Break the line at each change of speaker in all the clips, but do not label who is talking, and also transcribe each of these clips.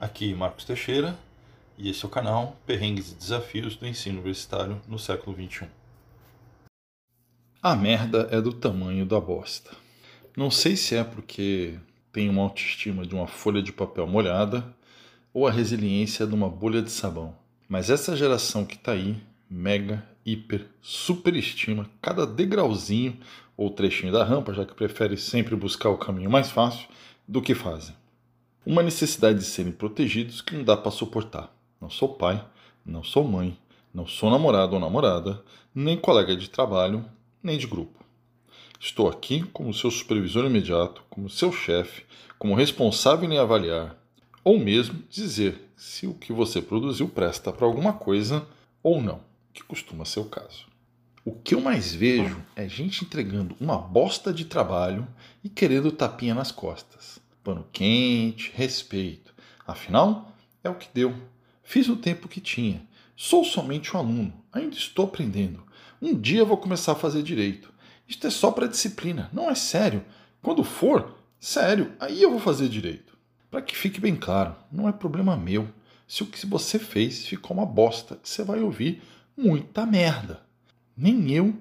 Aqui Marcos Teixeira e esse é o canal Perrengues e Desafios do Ensino Universitário no século XXI. A merda é do tamanho da bosta. Não sei se é porque tem uma autoestima de uma folha de papel molhada ou a resiliência de uma bolha de sabão. Mas essa geração que tá aí, mega, hiper, superestima cada degrauzinho ou trechinho da rampa, já que prefere sempre buscar o caminho mais fácil do que fazem. Uma necessidade de serem protegidos que não dá para suportar. Não sou pai, não sou mãe, não sou namorado ou namorada, nem colega de trabalho, nem de grupo. Estou aqui como seu supervisor imediato, como seu chefe, como responsável em avaliar, ou mesmo dizer se o que você produziu presta para alguma coisa ou não, que costuma ser o caso. O que eu mais vejo é gente entregando uma bosta de trabalho e querendo tapinha nas costas. Pano quente, respeito. Afinal, é o que deu. Fiz o tempo que tinha. Sou somente um aluno, ainda estou aprendendo. Um dia vou começar a fazer direito. Isto é só para disciplina, não é sério. Quando for, sério, aí eu vou fazer direito. Para que fique bem claro, não é problema meu. Se o que você fez ficou uma bosta, você vai ouvir muita merda nem eu,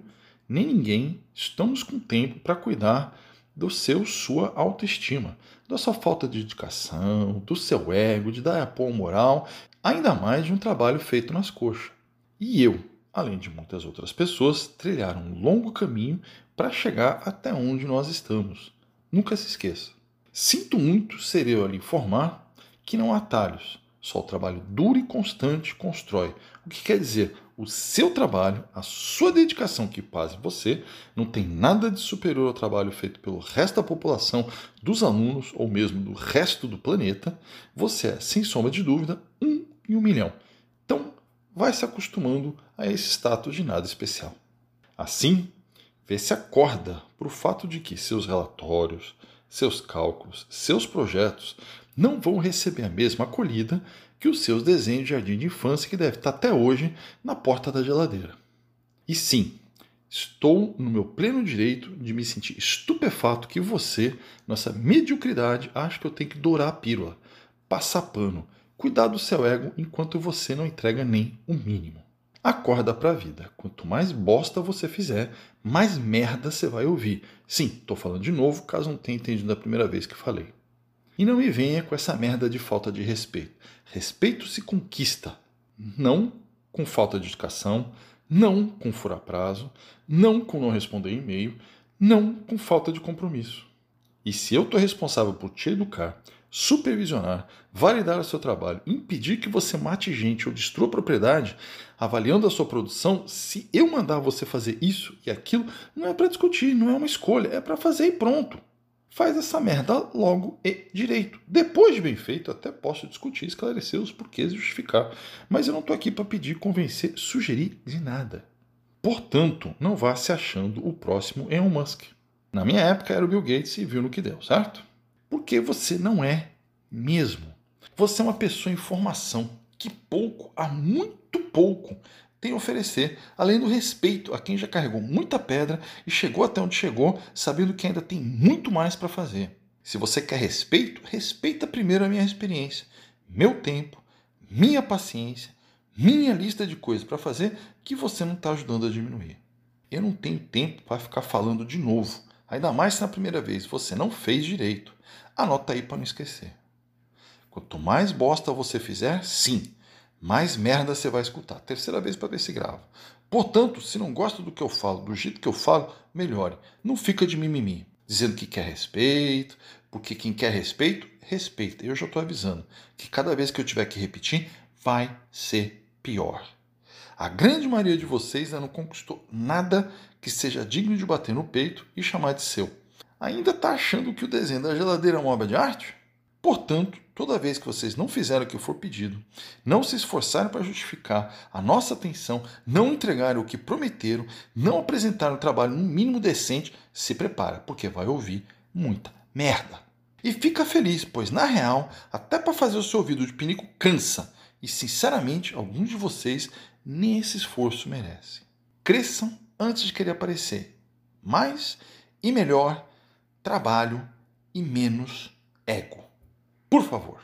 nem ninguém estamos com tempo para cuidar do seu, sua autoestima, da sua falta de dedicação, do seu ego, de dar apoio moral, ainda mais de um trabalho feito nas coxas. E eu, além de muitas outras pessoas, trilharam um longo caminho para chegar até onde nós estamos. Nunca se esqueça. Sinto muito ser eu a lhe informar que não há atalhos. Só o trabalho duro e constante constrói. O que quer dizer? o seu trabalho, a sua dedicação que faz você, não tem nada de superior ao trabalho feito pelo resto da população, dos alunos ou mesmo do resto do planeta, você é, sem sombra de dúvida, um em um milhão. Então, vai se acostumando a esse status de nada especial. Assim, vê se acorda para o fato de que seus relatórios, seus cálculos, seus projetos não vão receber a mesma acolhida que os seus desenhos de jardim de infância que deve estar até hoje na porta da geladeira. E sim, estou no meu pleno direito de me sentir estupefato que você, nessa mediocridade, acha que eu tenho que dourar a pílula, passar pano, cuidar do seu ego enquanto você não entrega nem o mínimo. Acorda pra vida. Quanto mais bosta você fizer, mais merda você vai ouvir. Sim, tô falando de novo, caso não tenha entendido da primeira vez que falei. E não me venha com essa merda de falta de respeito. Respeito se conquista, não com falta de educação, não com furar prazo, não com não responder e-mail, não com falta de compromisso. E se eu estou responsável por te educar, supervisionar, validar o seu trabalho, impedir que você mate gente ou destrua propriedade, avaliando a sua produção, se eu mandar você fazer isso e aquilo, não é para discutir, não é uma escolha, é para fazer e pronto faz essa merda logo e direito. Depois de bem feito, até posso discutir, esclarecer os porquês e justificar. Mas eu não estou aqui para pedir, convencer, sugerir de nada. Portanto, não vá se achando o próximo Elon Musk. Na minha época era o Bill Gates e viu no que deu, certo? Porque você não é mesmo. Você é uma pessoa em formação que pouco, há muito pouco, tem a oferecer, além do respeito a quem já carregou muita pedra e chegou até onde chegou, sabendo que ainda tem muito mais para fazer. Se você quer respeito, respeita primeiro a minha experiência, meu tempo, minha paciência, minha lista de coisas para fazer que você não está ajudando a diminuir. Eu não tenho tempo para ficar falando de novo, ainda mais se na primeira vez você não fez direito. Anota aí para não esquecer. Quanto mais bosta você fizer, sim, mais merda você vai escutar. Terceira vez para ver se grava. Portanto, se não gosta do que eu falo, do jeito que eu falo, melhore. Não fica de mimimi, dizendo que quer respeito, porque quem quer respeito, respeita. Eu já estou avisando que cada vez que eu tiver que repetir, vai ser pior. A grande maioria de vocês ainda não conquistou nada que seja digno de bater no peito e chamar de seu. Ainda está achando que o desenho da geladeira é uma obra de arte? Portanto, toda vez que vocês não fizeram o que for pedido, não se esforçarem para justificar a nossa atenção, não entregarem o que prometeram, não apresentaram o trabalho no mínimo decente, se prepara, porque vai ouvir muita merda. E fica feliz, pois na real, até para fazer o seu ouvido de pinico cansa. E sinceramente, alguns de vocês nem esse esforço merecem. Cresçam antes de querer aparecer. Mais e melhor trabalho e menos ego. Por favor.